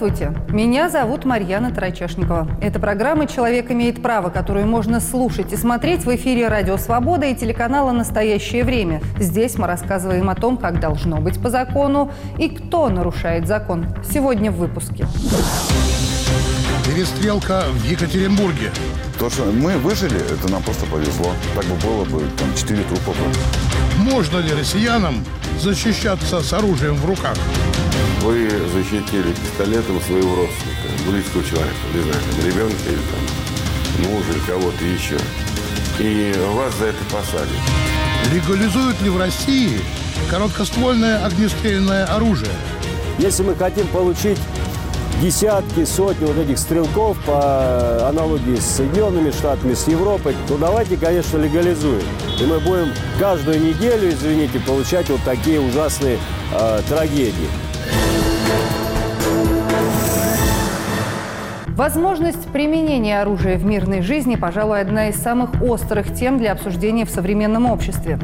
Здравствуйте, меня зовут Марьяна Тарачешникова. Это программа «Человек имеет право», которую можно слушать и смотреть в эфире «Радио Свобода» и телеканала «Настоящее время». Здесь мы рассказываем о том, как должно быть по закону и кто нарушает закон. Сегодня в выпуске. Перестрелка в Екатеринбурге. То, что мы выжили, это нам просто повезло. Так бы было бы, там, 4 трупа. Можно ли россиянам защищаться с оружием в руках? Вы защитили пистолетом своего родственника, близкого человека, не знаю, там, ребенка или там мужа или кого-то еще. И вас за это посадят. Легализуют ли в России короткоствольное огнестрельное оружие? Если мы хотим получить десятки, сотни вот этих стрелков по аналогии с Соединенными Штатами, с Европой, то давайте, конечно, легализуем. И мы будем каждую неделю, извините, получать вот такие ужасные э, трагедии. Возможность применения оружия в мирной жизни, пожалуй, одна из самых острых тем для обсуждения в современном обществе.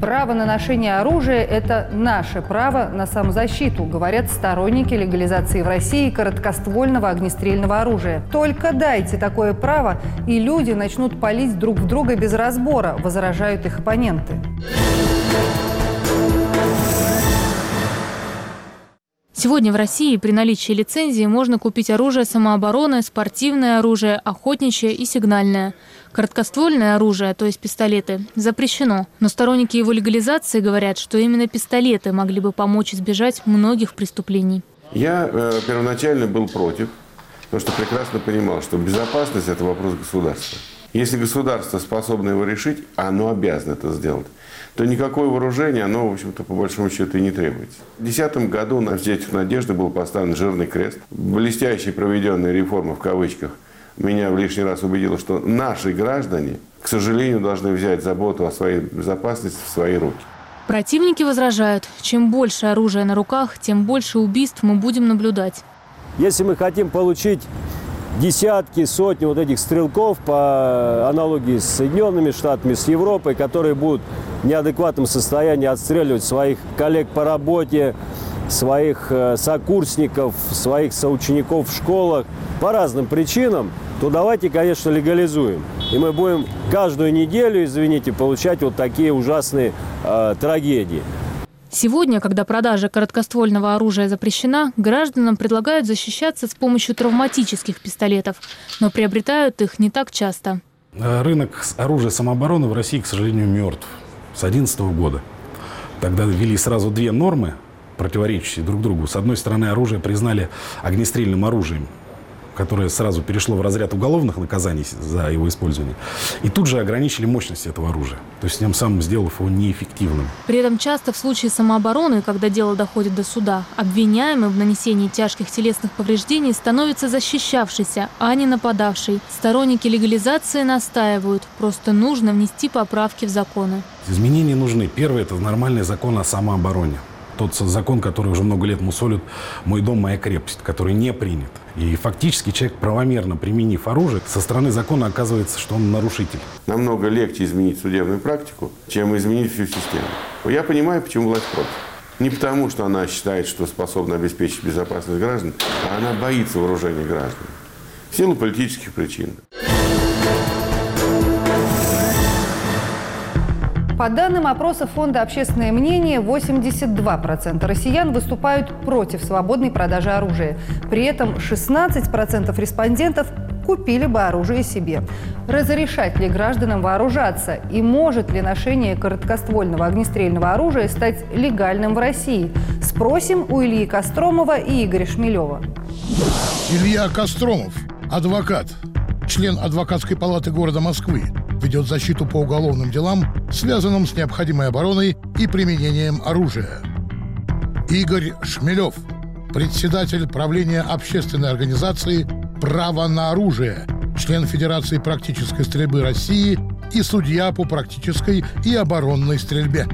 Право на ношение оружия – это наше право на самозащиту, говорят сторонники легализации в России короткоствольного огнестрельного оружия. Только дайте такое право, и люди начнут палить друг в друга без разбора, возражают их оппоненты. Сегодня в России при наличии лицензии можно купить оружие самообороны, спортивное оружие, охотничье и сигнальное. Короткоствольное оружие, то есть пистолеты, запрещено. Но сторонники его легализации говорят, что именно пистолеты могли бы помочь избежать многих преступлений. Я э, первоначально был против, потому что прекрасно понимал, что безопасность – это вопрос государства. Если государство способно его решить, оно обязано это сделать, то никакое вооружение, оно, в общем-то, по большому счету и не требуется. В 2010 году на «Детях надежды» был поставлен жирный крест. Блестящая проведенная реформа, в кавычках, меня в лишний раз убедила, что наши граждане, к сожалению, должны взять заботу о своей безопасности в свои руки. Противники возражают, чем больше оружия на руках, тем больше убийств мы будем наблюдать. Если мы хотим получить десятки, сотни вот этих стрелков по аналогии с Соединенными Штатами, с Европой, которые будут в неадекватном состоянии отстреливать своих коллег по работе, своих э, сокурсников, своих соучеников в школах по разным причинам, то давайте, конечно, легализуем. И мы будем каждую неделю, извините, получать вот такие ужасные э, трагедии. Сегодня, когда продажа короткоствольного оружия запрещена, гражданам предлагают защищаться с помощью травматических пистолетов, но приобретают их не так часто. Рынок оружия самообороны в России, к сожалению, мертв с 2011 года. Тогда ввели сразу две нормы, противоречащие друг другу. С одной стороны, оружие признали огнестрельным оружием, которое сразу перешло в разряд уголовных наказаний за его использование. И тут же ограничили мощность этого оружия, то есть тем самым сделав его неэффективным. При этом часто в случае самообороны, когда дело доходит до суда, обвиняемым в нанесении тяжких телесных повреждений становится защищавшийся, а не нападавший. Сторонники легализации настаивают, просто нужно внести поправки в законы. Изменения нужны. Первое – это нормальный закон о самообороне тот закон, который уже много лет мусолит «Мой дом, моя крепость», который не принят. И фактически человек, правомерно применив оружие, со стороны закона оказывается, что он нарушитель. Намного легче изменить судебную практику, чем изменить всю систему. Я понимаю, почему власть против. Не потому, что она считает, что способна обеспечить безопасность граждан, а она боится вооружения граждан. В силу политических причин. По данным опроса Фонда «Общественное мнение», 82% россиян выступают против свободной продажи оружия. При этом 16% респондентов купили бы оружие себе. Разрешать ли гражданам вооружаться и может ли ношение короткоствольного огнестрельного оружия стать легальным в России? Спросим у Ильи Костромова и Игоря Шмелева. Илья Костромов, адвокат, член адвокатской палаты города Москвы, ведет защиту по уголовным делам, связанным с необходимой обороной и применением оружия. Игорь Шмелев, председатель правления общественной организации «Право на оружие», член Федерации практической стрельбы России и судья по практической и оборонной стрельбе.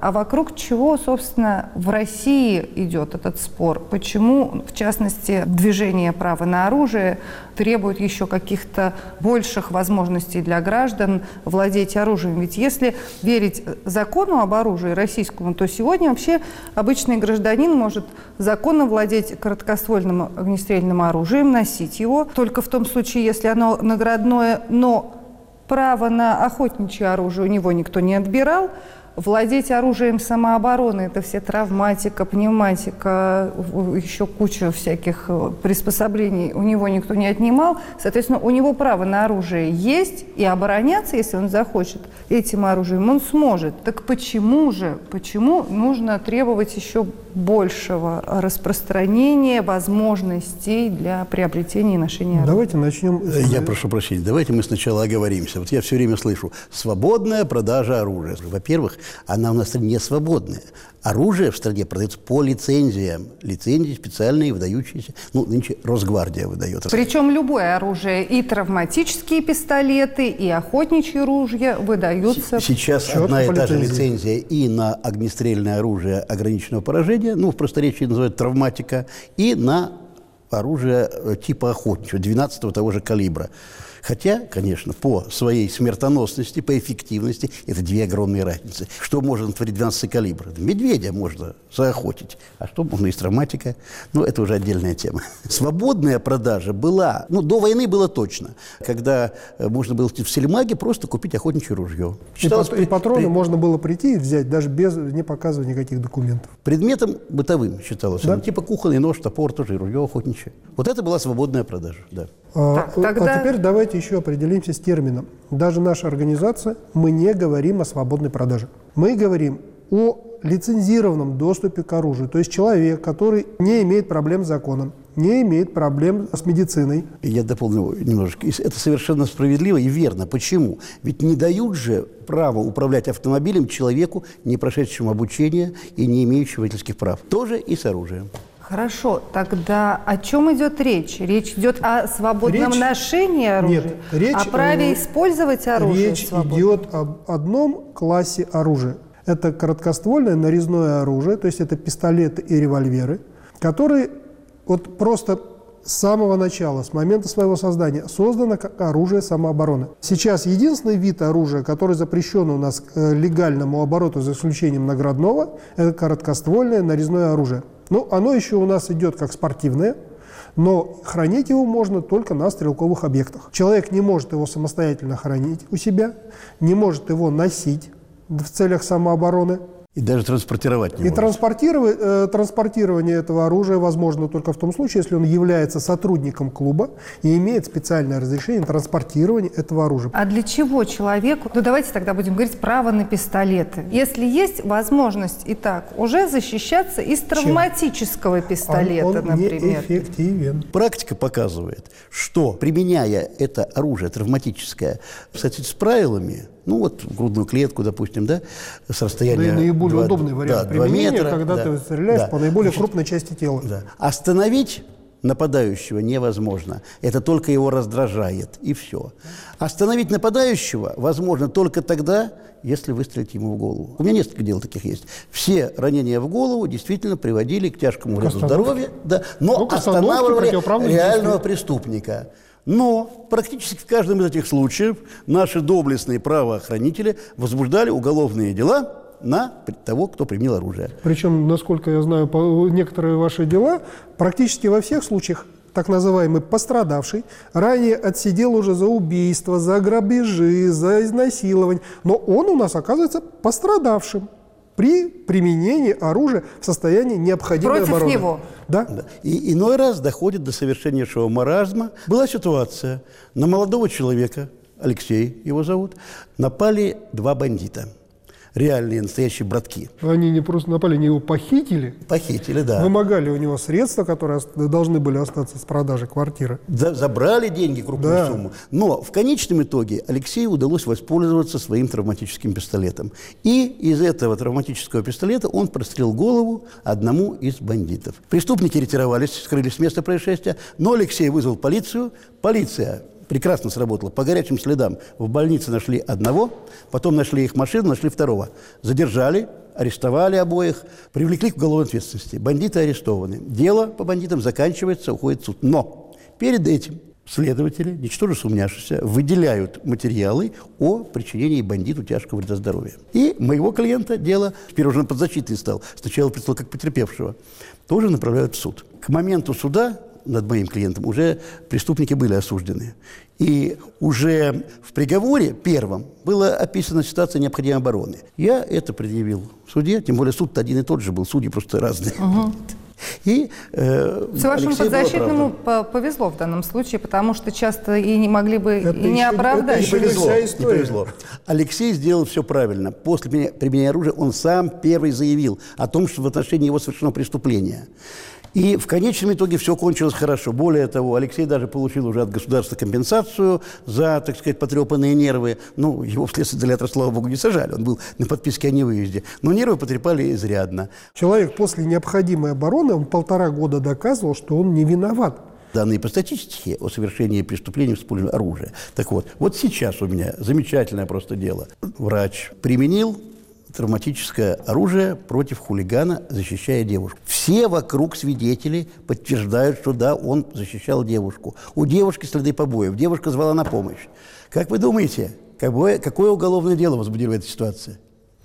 А вокруг чего, собственно, в России идет этот спор? Почему, в частности, движение права на оружие требует еще каких-то больших возможностей для граждан владеть оружием? Ведь если верить закону об оружии российскому, то сегодня вообще обычный гражданин может законно владеть короткоствольным огнестрельным оружием, носить его, только в том случае, если оно наградное, но право на охотничье оружие у него никто не отбирал, Владеть оружием самообороны – это все травматика, пневматика, еще куча всяких э, приспособлений у него никто не отнимал. Соответственно, у него право на оружие есть, и обороняться, если он захочет, этим оружием он сможет. Так почему же, почему нужно требовать еще большего распространения возможностей для приобретения и ношения оружия? Давайте начнем. Я прошу прощения, давайте мы сначала оговоримся. Вот я все время слышу «свободная продажа оружия». Во-первых, она у нас не свободная. Оружие в стране продается по лицензиям. Лицензии специальные, выдающиеся. Ну, нынче Росгвардия выдает. Причем любое оружие, и травматические пистолеты, и охотничьи ружья выдаются. Сейчас Четко одна и та же лицензия и на огнестрельное оружие ограниченного поражения, ну, в просторечии называют травматика, и на оружие э, типа охотничьего, 12 того же калибра. Хотя, конечно, по своей смертоносности, по эффективности, это две огромные разницы. Что можно творить 12 калибр? Медведя можно заохотить. А что можно из травматика? Ну, это уже отдельная тема. Свободная продажа была, ну, до войны было точно, когда э, можно было в Сельмаге просто купить охотничье ружье. И, Считалось и при- патроны при- можно было прийти и взять, даже без не показывая никаких документов. Предметом бытовым считалось. Да. оно. Типа кухонный нож, топор, тоже и ружье охотничье. Вот это была свободная продажа, да. А, Так, а тогда- теперь давайте еще определимся с термином. Даже наша организация, мы не говорим о свободной продаже. Мы говорим о лицензированном доступе к оружию. То есть человек, который не имеет проблем с законом, не имеет проблем с медициной. Я дополню немножечко. И Это совершенно справедливо и верно. Почему? Ведь не дают же право управлять автомобилем человеку, не прошедшему обучение и не имеющему водительских прав. Тоже и с оружием. Хорошо, тогда о чем идет речь? Речь идет о свободном Речь- ношении оружия, Нет, речь, о праве э, использовать оружие Речь свободно? идет об одном классе оружия. Это короткоствольное нарезное оружие, то есть это пистолеты и револьверы, которые вот просто с самого начала, с момента своего создания, создано как оружие самообороны. Сейчас единственный вид оружия, который запрещен у нас к э, легальному обороту, за исключением наградного, это короткоствольное нарезное оружие. Ну, оно еще у нас идет как спортивное, но хранить его можно только на стрелковых объектах. Человек не может его самостоятельно хранить у себя, не может его носить в целях самообороны. И даже транспортировать не И может. транспортировать, э, транспортирование этого оружия возможно только в том случае, если он является сотрудником клуба и имеет специальное разрешение транспортирования этого оружия. А для чего человеку, ну давайте тогда будем говорить право на пистолеты. Если есть возможность и так уже защищаться из травматического пистолета, он, он например. неэффективен. Практика показывает, что применяя это оружие травматическое в соответствии с правилами, ну вот в грудную клетку, допустим, да, с расстояния... Да и наиболее два- удобный вариант да, применения, метра, когда да, ты стреляешь да. по наиболее Значит, крупной части тела. Да. Остановить нападающего невозможно. Это только его раздражает, и все. Остановить нападающего возможно только тогда, если выстрелить ему в голову. У меня несколько дел таких есть. Все ранения в голову действительно приводили к тяжкому вреду здоровья, да, но Ну, останавливали реального действий. преступника. Но практически в каждом из этих случаев наши доблестные правоохранители возбуждали уголовные дела на того, кто применил оружие. Причем, насколько я знаю, некоторые ваши дела, практически во всех случаях так называемый пострадавший ранее отсидел уже за убийство, за грабежи, за изнасилование, но он у нас оказывается пострадавшим при применении оружия в состоянии необходимой Против обороны. него? Да. Да. И иной раз доходит до совершеннейшего маразма. Была ситуация, на молодого человека, Алексей его зовут, напали два бандита. Реальные, настоящие братки. Они не просто напали, они его похитили, Похитили, да. вымогали у него средства, которые должны были остаться с продажи квартиры. За- забрали деньги, крупную Да. сумму. Но в конечном итоге Алексею удалось воспользоваться своим травматическим пистолетом. И из этого травматического пистолета он прострелил голову одному из бандитов. Преступники ретировались, скрылись с места происшествия, но Алексей вызвал полицию. Полиция прекрасно сработала. По горячим следам в больнице нашли одного, потом нашли их машину, нашли второго. Задержали, арестовали обоих, привлекли к уголовной ответственности. Бандиты арестованы. Дело по бандитам заканчивается, уходит в суд. Но перед этим следователи, ничтоже сумняшися, выделяют материалы о причинении бандиту тяжкого вреда здоровья. И моего клиента дело, теперь уже подзащитный стал, сначала представил как потерпевшего, тоже направляют в суд. К моменту суда над моим клиентом уже преступники были осуждены. И уже в приговоре первом была описана ситуация необходимой обороны. Я это предъявил в суде, тем более суд один и тот же был, судьи просто разные. Угу. И э, Все вашему подзащитному повезло в данном случае, потому что часто и не могли бы это и не оправдать. Это не повезло, не повезло. Алексей сделал все правильно. После применения оружия он сам первый заявил о том, что в отношении его совершено преступление. И в конечном итоге все кончилось хорошо. Более того, Алексей даже получил уже от государства компенсацию за, так сказать, потрепанные нервы. Ну, его в следственный изолятор, слава богу, не сажали. Он был на подписке о невыезде. Но нервы потрепали изрядно. Человек после необходимой обороны, он полтора года доказывал, что он не виноват данные по статистике о совершении преступлений с оружия. Так вот, вот сейчас у меня замечательное просто дело. Врач применил травматическое оружие против хулигана, защищая девушку. Все вокруг свидетели подтверждают, что да, он защищал девушку. У девушки следы побоев. Девушка звала на помощь. Как вы думаете, какое, какое уголовное дело возбудили в этой ситуации?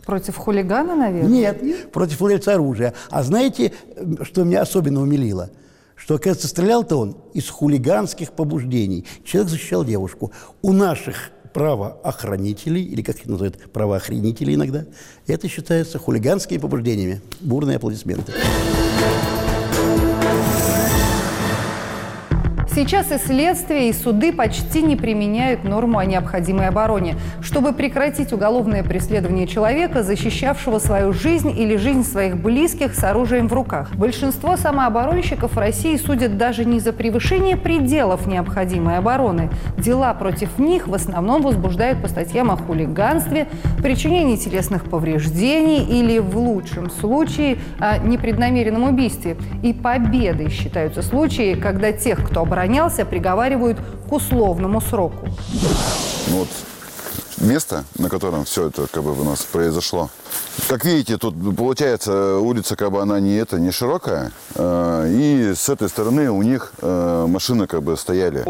Против хулигана, наверное? Нет, против владельца оружия. А знаете, что меня особенно умилило? Что, оказывается, стрелял-то он из хулиганских побуждений. Человек защищал девушку. У наших правоохранителей, или как их называют, правоохранители иногда, это считается хулиганскими побуждениями. Бурные аплодисменты. Сейчас и следствие, и суды почти не применяют норму о необходимой обороне, чтобы прекратить уголовное преследование человека, защищавшего свою жизнь или жизнь своих близких с оружием в руках. Большинство самооборонщиков в России судят даже не за превышение пределов необходимой обороны. Дела против них в основном возбуждают по статьям о хулиганстве, причинении телесных повреждений или, в лучшем случае, о непреднамеренном убийстве. И победой считаются случаи, когда тех, кто обороняется, оборонялся, приговаривают к условному сроку. Ну вот место, на котором все это как бы у нас произошло. Как видите, тут получается улица как бы она не это не широкая, э, и с этой стороны у них э, машины как бы стояли,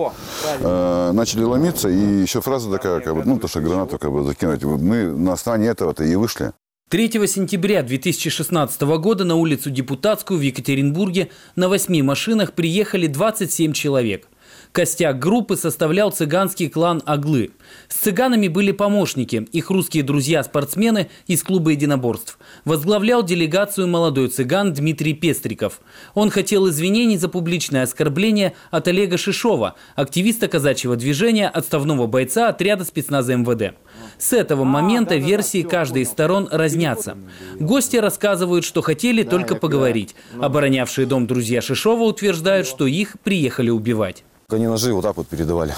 э, начали ломиться, и еще фраза такая как бы, ну то что гранату как бы закинуть. Мы на основании этого-то и вышли. 3 сентября 2016 года на улицу Депутатскую в Екатеринбурге на восьми машинах приехали 27 человек. Костяк группы составлял цыганский клан Аглы. С цыганами были помощники, их русские друзья-спортсмены из клуба единоборств. Возглавлял делегацию молодой цыган Дмитрий Пестриков. Он хотел извинений за публичное оскорбление от Олега Шишова, активиста казачьего движения, отставного бойца отряда спецназа МВД. С этого момента версии каждой из сторон разнятся. Гости рассказывают, что хотели только поговорить. Оборонявшие дом друзья Шишова утверждают, что их приехали убивать. Они ножи вот так вот передавали.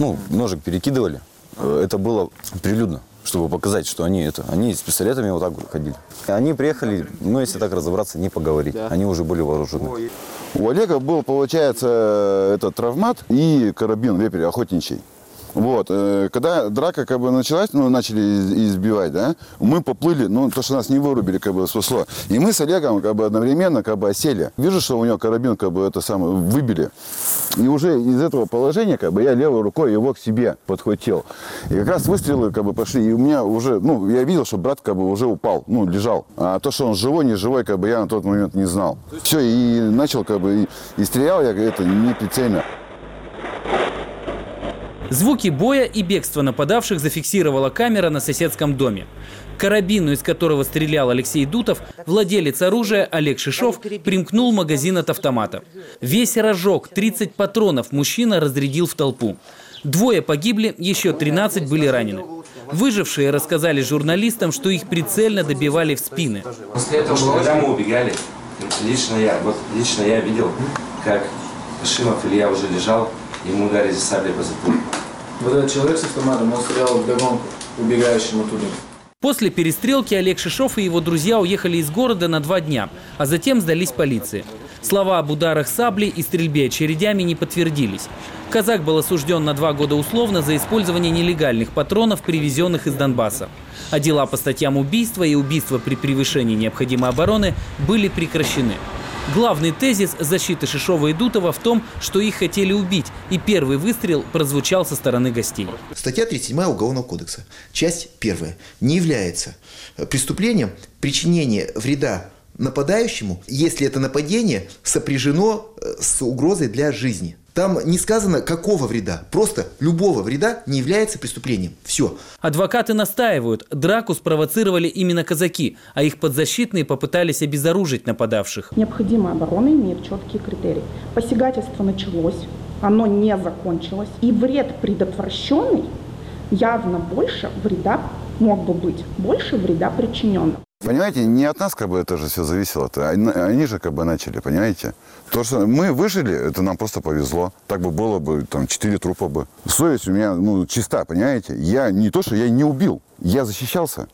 Ну, ножик перекидывали. Это было прилюдно, чтобы показать, что они это, они с пистолетами вот так вот ходили. Они приехали, ну, если так разобраться, не поговорить. Они уже были вооружены. У Олега был, получается, этот травмат и карабин вепрь охотничий. Вот. Э, когда драка как бы началась, ну, начали избивать, да, мы поплыли, ну, то, что нас не вырубили, как бы, спасло. И мы с Олегом как бы одновременно как бы осели. Вижу, что у него карабин как бы это самое выбили. И уже из этого положения как бы я левой рукой его к себе подхватил. И как раз выстрелы как бы пошли, и у меня уже, ну, я видел, что брат как бы уже упал, ну, лежал. А то, что он живой, не живой, как бы я на тот момент не знал. Все, и начал как бы, и, и стрелял я это не прицельно. Звуки боя и бегства нападавших зафиксировала камера на соседском доме. карабину, из которого стрелял Алексей Дутов, владелец оружия Олег Шишов примкнул магазин от автомата. Весь рожок, 30 патронов, мужчина разрядил в толпу. Двое погибли, еще 13 были ранены. Выжившие рассказали журналистам, что их прицельно добивали в спины. После этого, когда мы убегали, лично я, вот лично я видел, как Шимов Илья уже лежал, ему ударили саблей по затылку. Вот этот человек с автоматом, он стрелял в догонку убегающему туда. После перестрелки Олег Шишов и его друзья уехали из города на два дня, а затем сдались полиции. Слова об ударах саблей и стрельбе очередями не подтвердились. Казак был осужден на два года условно за использование нелегальных патронов, привезенных из Донбасса. А дела по статьям убийства и убийства при превышении необходимой обороны были прекращены. Главный тезис защиты Шишова и Дутова в том, что их хотели убить, и первый выстрел прозвучал со стороны гостей. Статья 37 Уголовного кодекса, часть 1, не является преступлением причинения вреда нападающему, если это нападение сопряжено э, с угрозой для жизни. Там не сказано, какого вреда. Просто любого вреда не является преступлением. Все. Адвокаты настаивают, драку спровоцировали именно казаки, а их подзащитные попытались обезоружить нападавших. Необходимая оборона имеет четкие критерии. Посягательство началось, оно не закончилось. И вред предотвращенный явно больше вреда мог бы быть, больше вреда причиненного. Понимаете, не от нас как бы это же все зависело. -то. Они, же как бы начали, понимаете? То, что мы выжили, это нам просто повезло. Так бы было бы, там, четыре трупа бы. Совесть у меня, ну, чиста, понимаете? Я не то, что я не убил, я защищался.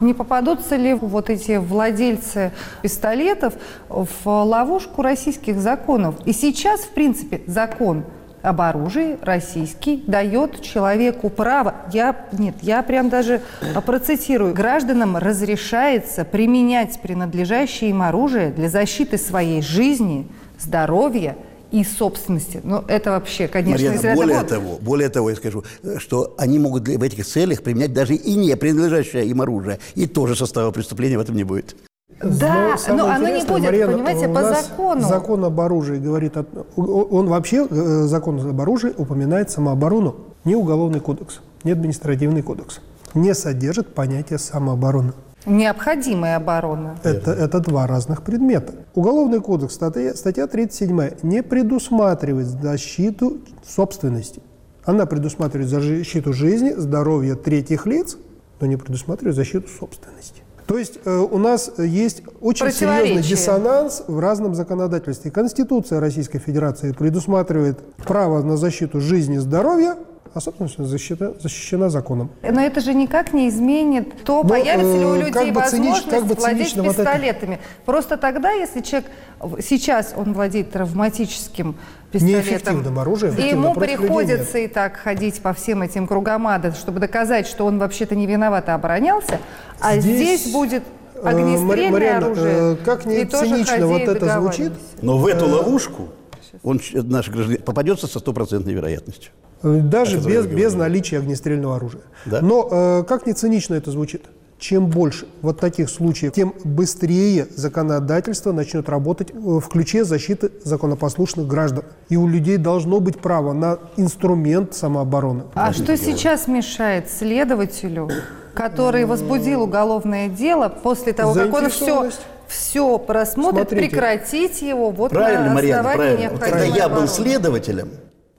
Не попадутся ли вот эти владельцы пистолетов в ловушку российских законов? И сейчас, в принципе, закон – об оружии российский дает человеку право, я, нет, я прям даже процитирую, гражданам разрешается применять принадлежащее им оружие для защиты своей жизни, здоровья и собственности. Ну, это вообще, конечно, Марьяна, более того, более того, я скажу, что они могут в этих целях применять даже и не принадлежащее им оружие. И тоже состава преступления в этом не будет. Да, но, но оно не будет, Марьяна, понимаете, по закону. Закон об оружии говорит, он вообще, э, закон об оружии упоминает самооборону. Не уголовный кодекс, не административный кодекс. Не содержит понятия самообороны. Необходимая оборона. Это, это два разных предмета. Уголовный кодекс, статья, статья 37, не предусматривает защиту собственности. Она предусматривает защиту жизни, здоровья третьих лиц, но не предусматривает защиту собственности. То есть э, у нас есть очень серьезный диссонанс в разном законодательстве. Конституция Российской Федерации предусматривает право на защиту жизни и здоровья, а собственность защита, защищена законом. Но это же никак не изменит то, Но, появится ли у э, людей возможность цинич, как бы владеть пистолетами. Вот Просто тогда, если человек сейчас он владеет травматическим пистолетом, оружием, и ему приходится и так ходить по всем этим кругам ада, чтобы доказать, что он вообще-то не виноват, а оборонялся, а здесь, здесь будет э, огнестрельное оружие. Э, как не цинично вот это звучит. Но в эту ловушку он, наш гражданин, попадется со стопроцентной вероятностью. Даже без, без наличия огнестрельного оружия. Да? Но э, как не цинично это звучит? Чем больше вот таких случаев, тем быстрее законодательство начнет работать в ключе защиты законопослушных граждан. И у людей должно быть право на инструмент самообороны. А что сейчас мешает следователю, который возбудил уголовное дело после того, как он все все просмотрит, Смотрите. прекратить его вот правильно, на Марьяна, правильно. Когда я был следователем,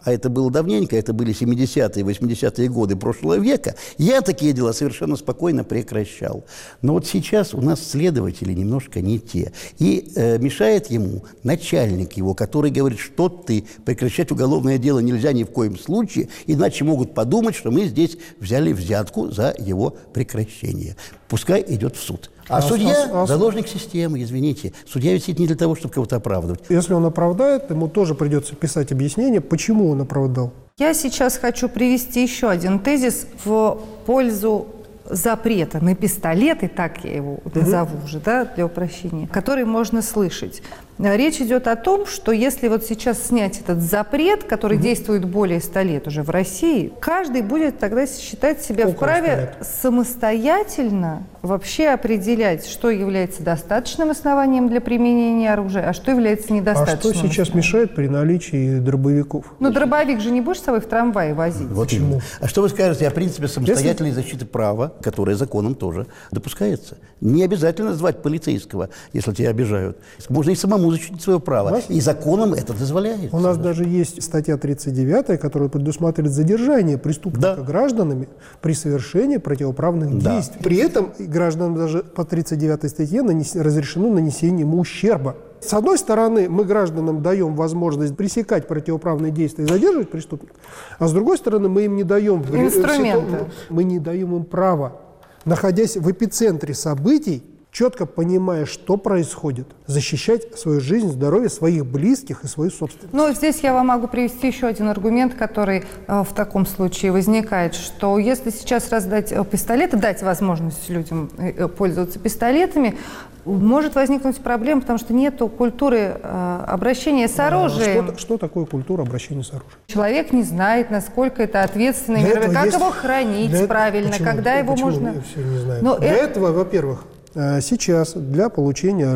а это было давненько, это были 70-е, 80-е годы прошлого века, я такие дела совершенно спокойно прекращал. Но вот сейчас у нас следователи немножко не те. И э, мешает ему начальник его, который говорит, что ты, прекращать уголовное дело нельзя ни в коем случае, иначе могут подумать, что мы здесь взяли взятку за его прекращение. Пускай идет в суд. А, а судья а, а, заложник системы, извините. Судья ведь сидит не для того, чтобы кого-то оправдывать. Если он оправдает, ему тоже придется писать объяснение, почему он оправдал. Я сейчас хочу привести еще один тезис в пользу запрета на пистолеты, так я его назову уже, да, для упрощения, который можно слышать. Речь идет о том, что если вот сейчас снять этот запрет, который угу. действует более 100 лет уже в России, каждый будет тогда считать себя Около вправе самостоятельно вообще определять, что является достаточным основанием для применения оружия, а что является недостаточным. А что сейчас мешает при наличии дробовиков? Ну, дробовик же не будешь с собой в трамвае возить. Вот Почему? А что вы скажете о принципе самостоятельной если... защиты права, которое законом тоже допускается? Не обязательно звать полицейского, если тебя обижают. Можно и самому защитить свое право. И законом это дозволяется. У нас да. даже есть статья 39, которая предусматривает задержание преступника да. гражданами при совершении противоправных да. действий. При этом гражданам даже по 39 статье нанес... разрешено нанесение ему ущерба. С одной стороны, мы гражданам даем возможность пресекать противоправные действия и задерживать преступников, а с другой стороны, мы им не даем... Инструменты. Мы не даем им права, находясь в эпицентре событий, четко понимая, что происходит, защищать свою жизнь, здоровье своих близких и свою собственность. Ну, здесь я вам могу привести еще один аргумент, который э, в таком случае возникает, что если сейчас раздать э, пистолеты, дать возможность людям э, э, пользоваться пистолетами, может возникнуть проблема, потому что нет культуры э, обращения с оружием. Что, что такое культура обращения с оружием? Человек не знает, насколько это ответственно, как есть- его хранить для- правильно, почему? когда его Почему можно... все не знают? Но Для это- этого, во-первых, сейчас для получения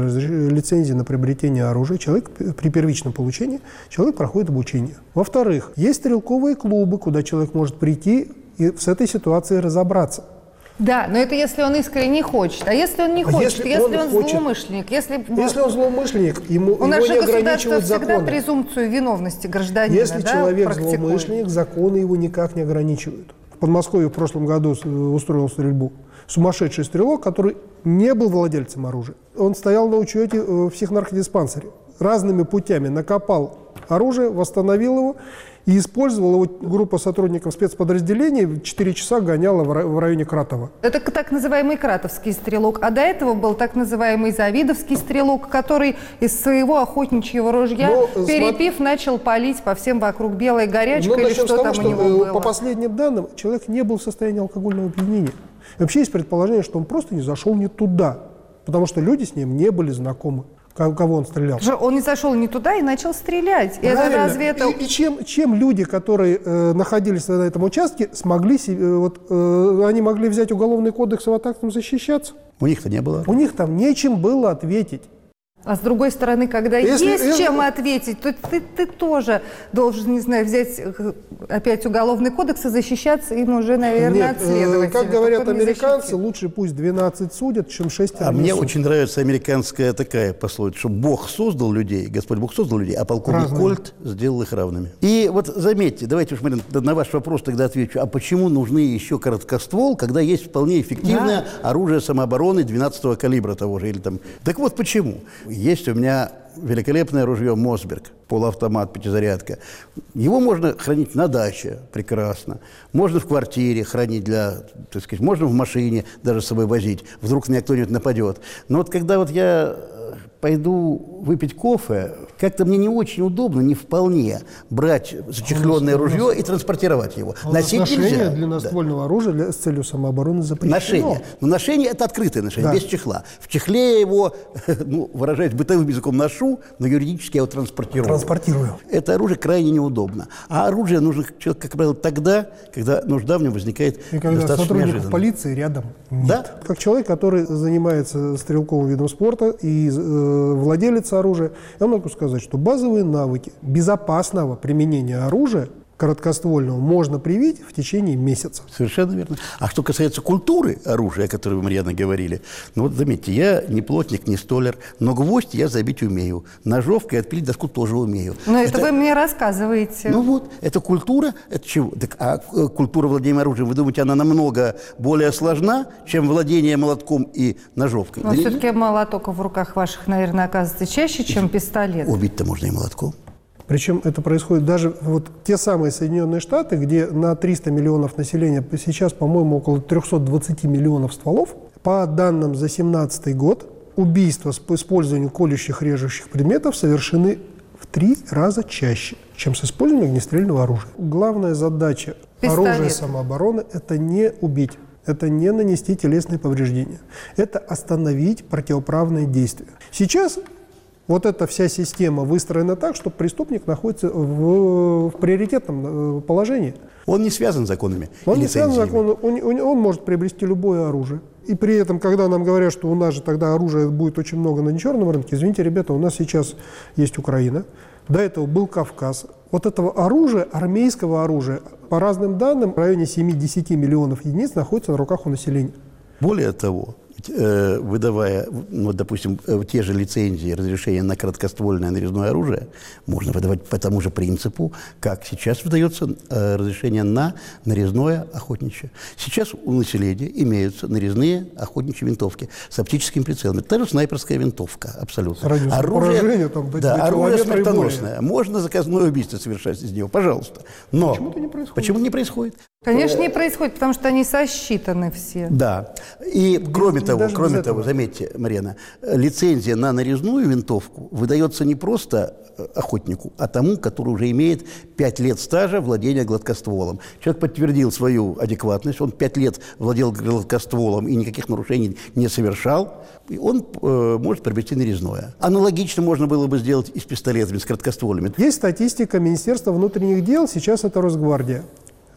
лицензии на приобретение оружия человек при первичном получении человек проходит обучение. Во-вторых, есть стрелковые клубы, куда человек может прийти и с этой ситуацией разобраться. Да, но это если он искренне хочет. А если он не А хочет, если если, он он, хочет? злоумышленник, если... Если он злоумышленник, ему, У нас его же не ограничивают всегда законы. презумпцию виновности гражданина Если да, человек практикует. злоумышленник, законы его никак не ограничивают. Подмосковье в прошлом году с- устроил стрельбу сумасшедший стрелок, который не был владельцем оружия. Он стоял на учете э, в психонаркодиспансере. Разными путями накопал оружие, восстановил его и использовал его группа сотрудников спецподразделений 4 часа гоняла в ра- в районе Кратова. Это так называемый кратовский стрелок. А до этого был так называемый завидовский стрелок, который из своего охотничьего ружья, Ну, смо- перепив, начал палить по всем вокруг белой горячкой Ну, или что того, там что у него э, было. по последним данным человек не был в состоянии алкогольного опьянения. И вообще есть предположение, что он просто не зашел не туда, потому что люди с ним не были знакомы, ко- кого он стрелял. Он не зашел не туда и начал стрелять. И это Правильно. разве это... И, и чем, чем люди, которые э, находились на этом участке, смогли себе, э, вот, э, они могли взять уголовный кодекс и вот так там защищаться? У них-то не было. У них там нечем было ответить. А с другой стороны, когда Если- есть если- чем ответить, то ты, ты тоже должен, не знаю, взять э, опять уголовный кодекс и защищаться им уже, наверное, Нет, от э, как говорят американцы, лучше пусть 12 судят, чем 6 А мне очень нравится американская такая пословица, что Бог создал людей, Господь Бог создал людей, а полковник Разными. Кольт сделал их равными. И вот заметьте, давайте уж, Марина, на ваш вопрос тогда отвечу, а почему нужны еще короткоствол, когда есть вполне эффективное оружие самообороны 12 калибра того же? Или там... Так вот почему. Есть у меня великолепное ружье Мосберг, полуавтомат, пятизарядка. Его можно хранить на даче, прекрасно. Можно в квартире хранить для, так сказать, можно в машине даже с собой возить. Вдруг меня кто-нибудь нападет. Но вот когда вот я пойду выпить кофе, как-то мне не очень удобно, не вполне брать зачехленное нас- ружье и транспортировать его. А Носить ношение нельзя. длинноствольного оружия для, с целью самообороны запрещено. Ношение. Но ношение – это открытое ношение, Да. без чехла. В чехле я его, ну, выражаясь бытовым языком, ношу, но юридически я его транспортирую. Транспортирую. Это оружие крайне неудобно. А оружие нужно как правило, тогда, когда нужда в нем возникает И когда сотрудников полиции рядом нет. Да. Как человек, который занимается стрелковым видом спорта и э, владелец оружия, я могу сказать, что базовые навыки безопасного применения оружия короткоствольного можно привить в течение месяца. Совершенно верно. А что касается культуры оружия, о которой вы, Марьяна, говорили, ну вот заметьте, я не плотник, не столер, но гвоздь я забить умею. Ножовкой отпилить доску тоже умею. Но это, вы мне рассказываете. Ну вот, это культура, это чего? Так, а э, культура владения оружием, вы думаете, она намного более сложна, чем владение молотком и ножовкой? Но Да все-таки молоток в руках ваших, наверное, оказывается чаще, чем пистолет. Убить-то можно и молотком. Причем это происходит даже вот те самые Соединенные Штаты, где на 300 миллионов населения сейчас, по-моему, около 320 миллионов стволов. По данным за 2017 год, убийства с использованием колющих, режущих предметов совершены в три раза чаще, чем с использованием огнестрельного оружия. Главная задача Пистолет. оружия самообороны – это не убить, это не нанести телесные повреждения, это остановить противоправные действия. Сейчас вот эта вся система выстроена так, что преступник находится в, в приоритетном э, положении. Он не связан с законами Он не связан законом, он, он- он может приобрести любое оружие. И при этом, когда нам говорят, что у нас же тогда оружия будет очень много на нечерном рынке, извините, ребята, у нас сейчас есть Украина, до этого был Кавказ. Вот этого оружия, армейского оружия, по разным данным, в районе 7-10 миллионов единиц находится на руках у населения. Более того, выдавая, ну, вот, допустим, э, те же лицензии, разрешения на короткоствольное нарезное оружие, можно выдавать по тому же принципу, как сейчас выдается э, разрешение на нарезное охотничье. Сейчас у населения имеются нарезные охотничьи винтовки с оптическим прицелом. Это же снайперская винтовка, абсолютно. С радиусом поражения там до- да, до оружие смертоносное. Можно заказное убийство совершать из него, пожалуйста. Но Почему-то не происходит. Почему не происходит? Конечно, не происходит, потому что они сосчитаны все. Да. И кроме того, даже кроме без того, этого. заметьте, Марина, э, лицензия на нарезную винтовку выдается не просто э, охотнику, а тому, который уже имеет 5 лет стажа владения гладкостволом. Человек подтвердил свою адекватность, он 5 лет владел гладкостволом и никаких нарушений не совершал, и он э, может приобрести нарезное. Аналогично можно было бы сделать и с пистолетами, с краткоствольными. Есть статистика Министерства внутренних дел, сейчас это Росгвардия,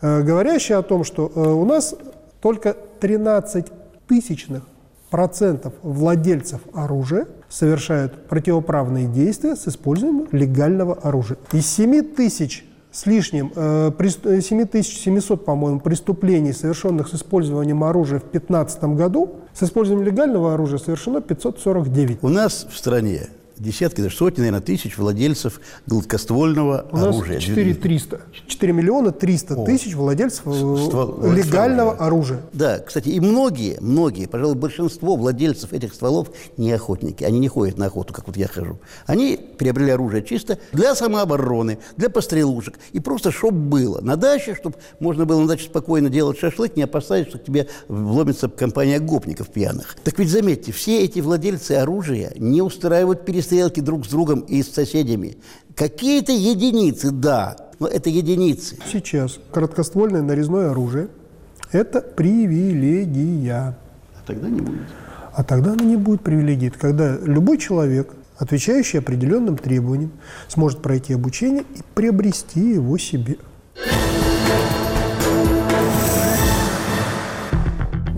э, говорящая о том, что э, у нас только 13 тысячных процентов владельцев оружия совершают противоправные действия с использованием легального оружия. Из 7 тысяч с лишним, э, прес- э, 7700, по-моему, преступлений, совершенных с использованием оружия в 2015 году, с использованием легального оружия совершено 549. У нас в стране десятки, даже сотни, наверное, тысяч владельцев гладкоствольного У нас оружия. 4 300. 4 миллиона 300 тысяч владельцев э, Ствол- легального оружия. Да, кстати, и многие, многие, пожалуй, большинство владельцев этих стволов не охотники. Они не ходят на охоту, как вот я хожу. Они приобрели оружие чисто для самообороны, для пострелушек. И просто, чтоб было. На даче, чтобы можно было на даче спокойно делать шашлык, не опасаясь, что к тебе вломится компания гопников пьяных. Так ведь заметьте, все эти владельцы оружия не устраивают перестрелки друг с другом и с соседями. Какие-то единицы, да, но это единицы. Сейчас короткоствольное нарезное оружие – это привилегия. А тогда не будет. А тогда оно не будет привилегией. Это когда любой человек, отвечающий определенным требованиям, сможет пройти обучение и приобрести его себе.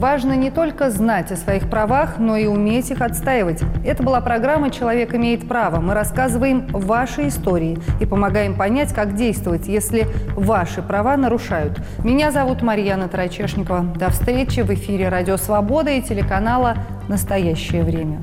Важно не только знать о своих правах, но и уметь их отстаивать. Это была программа «Человек имеет право». Мы рассказываем ваши истории и помогаем понять, как действовать, если ваши права нарушают. Меня зовут Марьяна Тарачешникова. До встречи в эфире «Радио Свобода» и телеканала «Настоящее время».